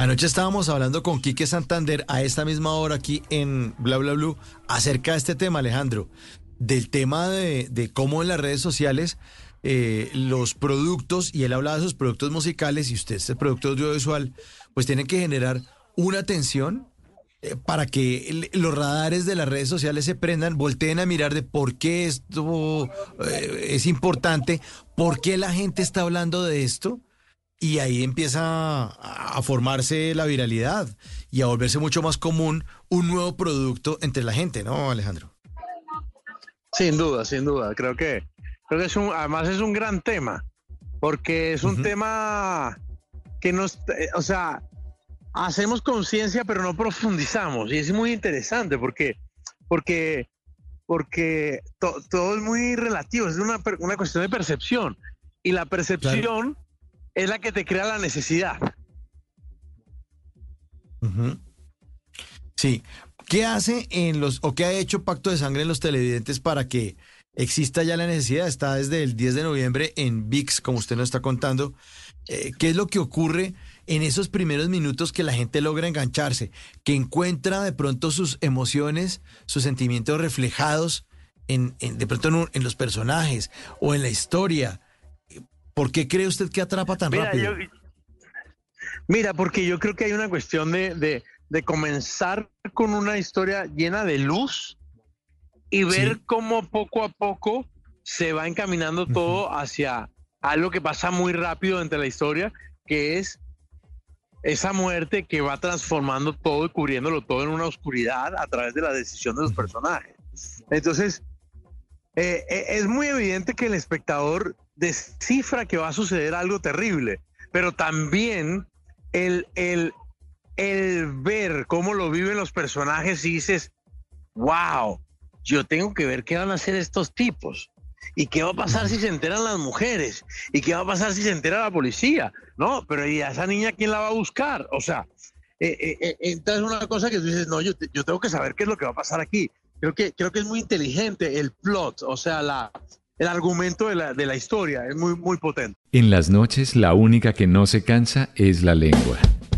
Anoche estábamos hablando con Quique Santander a esta misma hora aquí en Bla Bla Blue acerca de este tema, Alejandro, del tema de, cómo en las redes sociales eh, los productos, y él hablaba de esos productos musicales, y usted este producto audiovisual, pues tienen que generar una atención eh, para que los radares de las redes sociales se prendan, volteen a mirar de por qué esto eh, es importante, por qué la gente está hablando de esto. Y ahí empieza a formarse la viralidad y a volverse mucho más común un nuevo producto entre la gente, ¿no, Alejandro? Sin duda, sin duda. Creo que, creo que es un, además es un gran tema, porque es un tema que nos, eh, o sea, hacemos conciencia, pero no profundizamos. Y es muy interesante porque, porque, porque to- todo es muy relativo, es una, una cuestión de percepción. Y la percepción es la que te crea la necesidad. Sí. ¿Qué hace en los, o qué ha hecho Pacto de Sangre en los televidentes para que exista ya la necesidad? Está desde el 10 de noviembre en VIX, como usted nos está contando. Eh, ¿Qué es lo que ocurre en esos primeros minutos que la gente logra engancharse? Que encuentra de pronto sus emociones, sus sentimientos reflejados en, de pronto en los personajes o en la historia. ¿Por qué cree usted que atrapa tan Mira, rápido? yo- mira, porque yo creo que hay una cuestión de, de- de comenzar con una historia llena de luz y ver Sí. cómo poco a poco se va encaminando todo hacia algo que pasa muy rápido entre la historia, que es esa muerte que va transformando todo y cubriéndolo todo en una oscuridad a través de la decisión de los personajes. Entonces, eh, eh, es muy evidente que el espectador descifra que va a suceder algo terrible, pero también el, el, el ver cómo lo viven los personajes y dices, wow, yo tengo que ver qué van a hacer estos tipos. ¿Y qué va a pasar si se enteran las mujeres? ¿Y qué va a pasar si se entera la policía? No, pero ¿y a esa niña quién la va a buscar? O sea, eh, eh, eh, entonces una cosa que tú dices, no, yo, yo tengo que saber qué es lo que va a pasar aquí. Creo que, creo que es muy inteligente el plot, o sea, el argumento de la, de la historia es muy, muy potente. En las noches la única que no se cansa es la lengua.